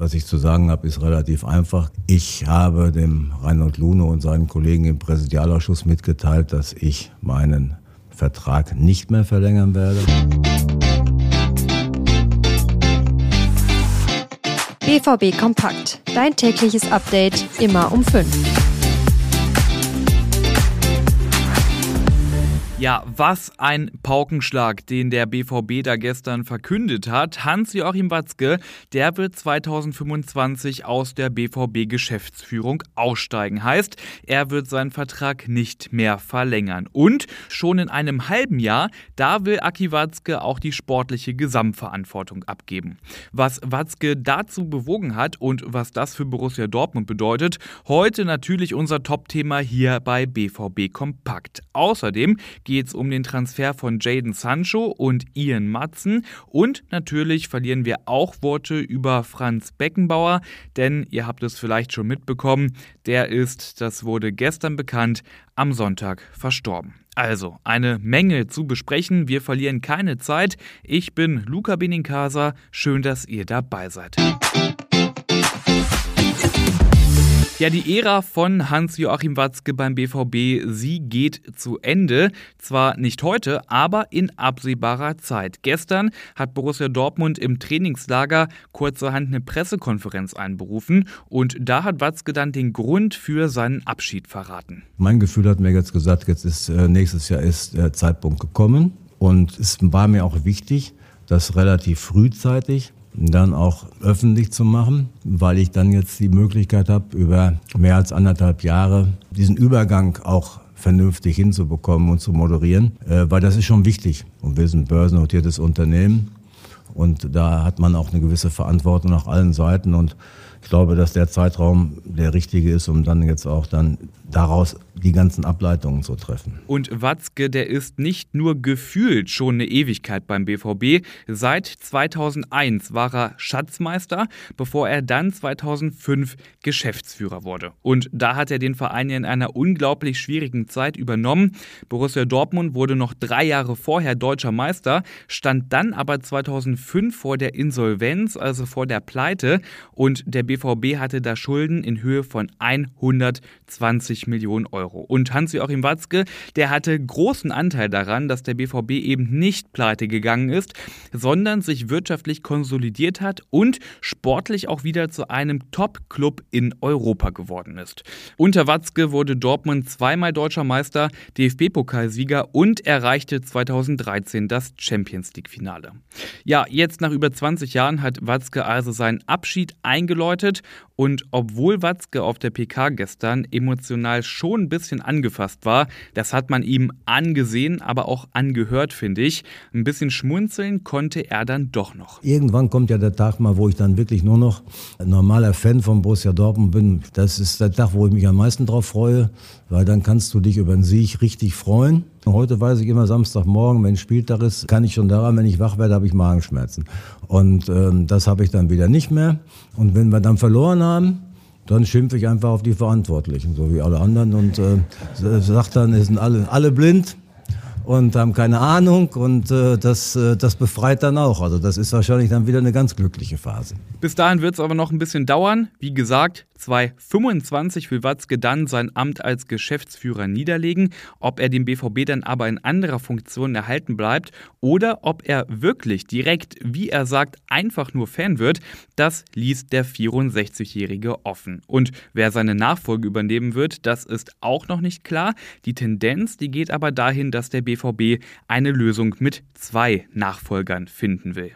Was ich zu sagen habe, ist relativ einfach. Ich habe dem Reinhold Lune und seinen Kollegen im Präsidialausschuss mitgeteilt, dass ich meinen Vertrag nicht mehr verlängern werde. BVB Kompakt. Dein tägliches Update immer um 5. Ja, was ein Paukenschlag, den der BVB da gestern verkündet hat. Hans-Joachim Watzke, der wird 2025 aus der BVB-Geschäftsführung aussteigen. Heißt, er wird seinen Vertrag nicht mehr verlängern. Und schon in einem halben Jahr, da will Aki Watzke auch die sportliche Gesamtverantwortung abgeben. Was Watzke dazu bewogen hat und was das für Borussia Dortmund bedeutet, heute natürlich unser Top-Thema hier bei BVB Kompakt. Außerdem geht es um den Transfer von Jaden Sancho und Ian Matzen. Und natürlich verlieren wir auch Worte über Franz Beckenbauer, denn ihr habt es vielleicht schon mitbekommen, der ist, das wurde gestern bekannt, am Sonntag verstorben. Also, eine Menge zu besprechen. Wir verlieren keine Zeit. Ich bin Luca Benincasa. Schön, dass ihr dabei seid. Ja, die Ära von Hans-Joachim Watzke beim BVB, sie geht zu Ende. Zwar nicht heute, aber in absehbarer Zeit. Gestern hat Borussia Dortmund im Trainingslager kurzerhand eine Pressekonferenz einberufen und da hat Watzke dann den Grund für seinen Abschied verraten. Mein Gefühl hat mir jetzt gesagt, jetzt ist äh, nächstes Jahr ist der Zeitpunkt gekommen und es war mir auch wichtig, dass relativ frühzeitig dann auch öffentlich zu machen, weil ich dann jetzt die Möglichkeit habe, über mehr als anderthalb Jahre diesen Übergang auch vernünftig hinzubekommen und zu moderieren, äh, weil das ist schon wichtig. Und wir sind börsennotiertes Unternehmen. Und da hat man auch eine gewisse Verantwortung nach allen Seiten. Und ich glaube, dass der Zeitraum der richtige ist, um dann jetzt auch dann daraus die ganzen Ableitungen zu treffen. Und Watzke, der ist nicht nur gefühlt schon eine Ewigkeit beim BVB. Seit 2001 war er Schatzmeister, bevor er dann 2005 Geschäftsführer wurde. Und da hat er den Verein in einer unglaublich schwierigen Zeit übernommen. Borussia Dortmund wurde noch drei Jahre vorher deutscher Meister, stand dann aber 2005 vor der Insolvenz, also vor der Pleite. Und der BVB hatte da Schulden in Höhe von 120 Millionen Euro. Euro. Und Hans-Joachim Watzke, der hatte großen Anteil daran, dass der BVB eben nicht pleite gegangen ist, sondern sich wirtschaftlich konsolidiert hat und sportlich auch wieder zu einem Top-Club in Europa geworden ist. Unter Watzke wurde Dortmund zweimal deutscher Meister, DFB-Pokalsieger und erreichte 2013 das Champions League-Finale. Ja, jetzt nach über 20 Jahren hat Watzke also seinen Abschied eingeläutet und obwohl Watzke auf der PK gestern emotional schon ein bisschen angefasst war, das hat man ihm angesehen, aber auch angehört, finde ich. Ein bisschen schmunzeln konnte er dann doch noch. Irgendwann kommt ja der Tag mal, wo ich dann wirklich nur noch ein normaler Fan von Borussia Dortmund bin. Das ist der Tag, wo ich mich am meisten drauf freue, weil dann kannst du dich über den Sieg richtig freuen. Heute weiß ich immer Samstagmorgen, wenn Spieltag ist, kann ich schon daran, wenn ich wach werde, habe ich Magenschmerzen. Und ähm, das habe ich dann wieder nicht mehr. Und wenn wir dann verloren haben, dann schimpfe ich einfach auf die Verantwortlichen, so wie alle anderen. Und äh, sagt dann, es sind alle, alle blind und haben keine Ahnung und äh, das, äh, das befreit dann auch. Also das ist wahrscheinlich dann wieder eine ganz glückliche Phase. Bis dahin wird es aber noch ein bisschen dauern. Wie gesagt, 2025 will Watzke dann sein Amt als Geschäftsführer niederlegen. Ob er dem BVB dann aber in anderer Funktion erhalten bleibt oder ob er wirklich direkt, wie er sagt, einfach nur Fan wird, das liest der 64-Jährige offen. Und wer seine Nachfolge übernehmen wird, das ist auch noch nicht klar. Die Tendenz, die geht aber dahin, dass der BVB BVB eine Lösung mit zwei Nachfolgern finden will.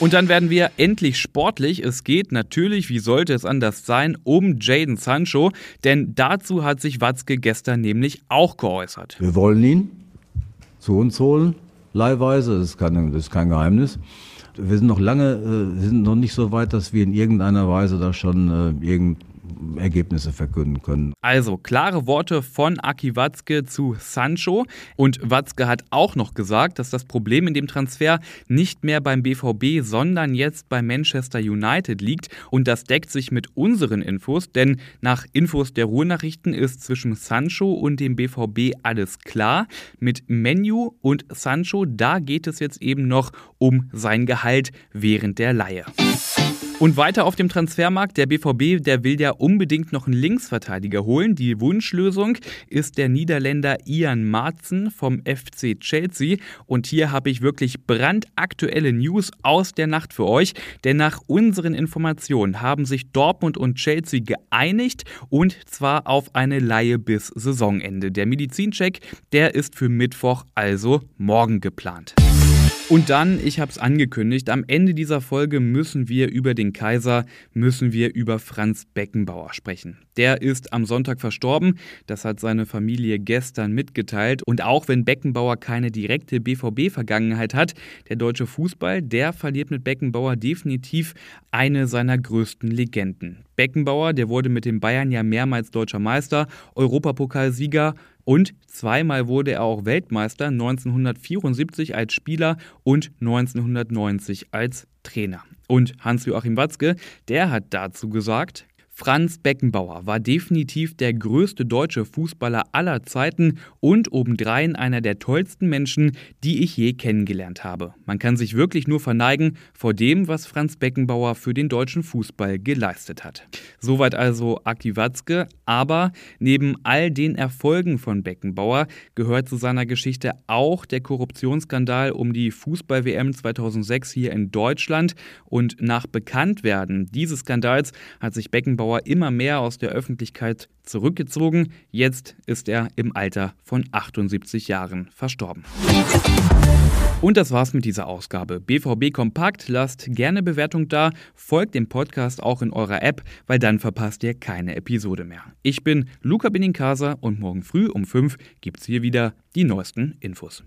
Und dann werden wir endlich sportlich. Es geht natürlich, wie sollte es anders sein, um Jaden Sancho, denn dazu hat sich Watzke gestern nämlich auch geäußert. Wir wollen ihn zu uns holen, leihweise, das ist kein, das ist kein Geheimnis. Wir sind noch lange, äh, sind noch nicht so weit, dass wir in irgendeiner Weise da schon äh, irgend Ergebnisse verkünden können. Also klare Worte von Aki Watzke zu Sancho. Und Watzke hat auch noch gesagt, dass das Problem in dem Transfer nicht mehr beim BVB, sondern jetzt bei Manchester United liegt. Und das deckt sich mit unseren Infos, denn nach Infos der Ruhrnachrichten ist zwischen Sancho und dem BVB alles klar. Mit Menu und Sancho, da geht es jetzt eben noch um sein Gehalt während der Leihe. Und weiter auf dem Transfermarkt, der BVB, der will ja unbedingt noch einen Linksverteidiger holen. Die Wunschlösung ist der Niederländer Ian Marzen vom FC Chelsea. Und hier habe ich wirklich brandaktuelle News aus der Nacht für euch. Denn nach unseren Informationen haben sich Dortmund und Chelsea geeinigt und zwar auf eine Laie bis Saisonende. Der Medizincheck, der ist für Mittwoch, also morgen geplant. Und dann, ich habe es angekündigt, am Ende dieser Folge müssen wir über den Kaiser, müssen wir über Franz Beckenbauer sprechen. Der ist am Sonntag verstorben, das hat seine Familie gestern mitgeteilt. Und auch wenn Beckenbauer keine direkte BVB-Vergangenheit hat, der deutsche Fußball, der verliert mit Beckenbauer definitiv eine seiner größten Legenden. Beckenbauer, der wurde mit den Bayern ja mehrmals deutscher Meister, Europapokalsieger, und zweimal wurde er auch Weltmeister, 1974 als Spieler und 1990 als Trainer. Und Hans-Joachim Watzke, der hat dazu gesagt, Franz Beckenbauer war definitiv der größte deutsche Fußballer aller Zeiten und obendrein einer der tollsten Menschen, die ich je kennengelernt habe. Man kann sich wirklich nur verneigen vor dem, was Franz Beckenbauer für den deutschen Fußball geleistet hat. Soweit also Aki Watzke, aber neben all den Erfolgen von Beckenbauer gehört zu seiner Geschichte auch der Korruptionsskandal um die Fußball-WM 2006 hier in Deutschland und nach Bekanntwerden dieses Skandals hat sich Beckenbauer Beckenbauer immer mehr aus der Öffentlichkeit zurückgezogen. Jetzt ist er im Alter von 78 Jahren verstorben. Und das war's mit dieser Ausgabe. BVB Kompakt, lasst gerne Bewertung da, folgt dem Podcast auch in eurer App, weil dann verpasst ihr keine Episode mehr. Ich bin Luca Benincasa und morgen früh um 5 gibt's hier wieder die neuesten Infos.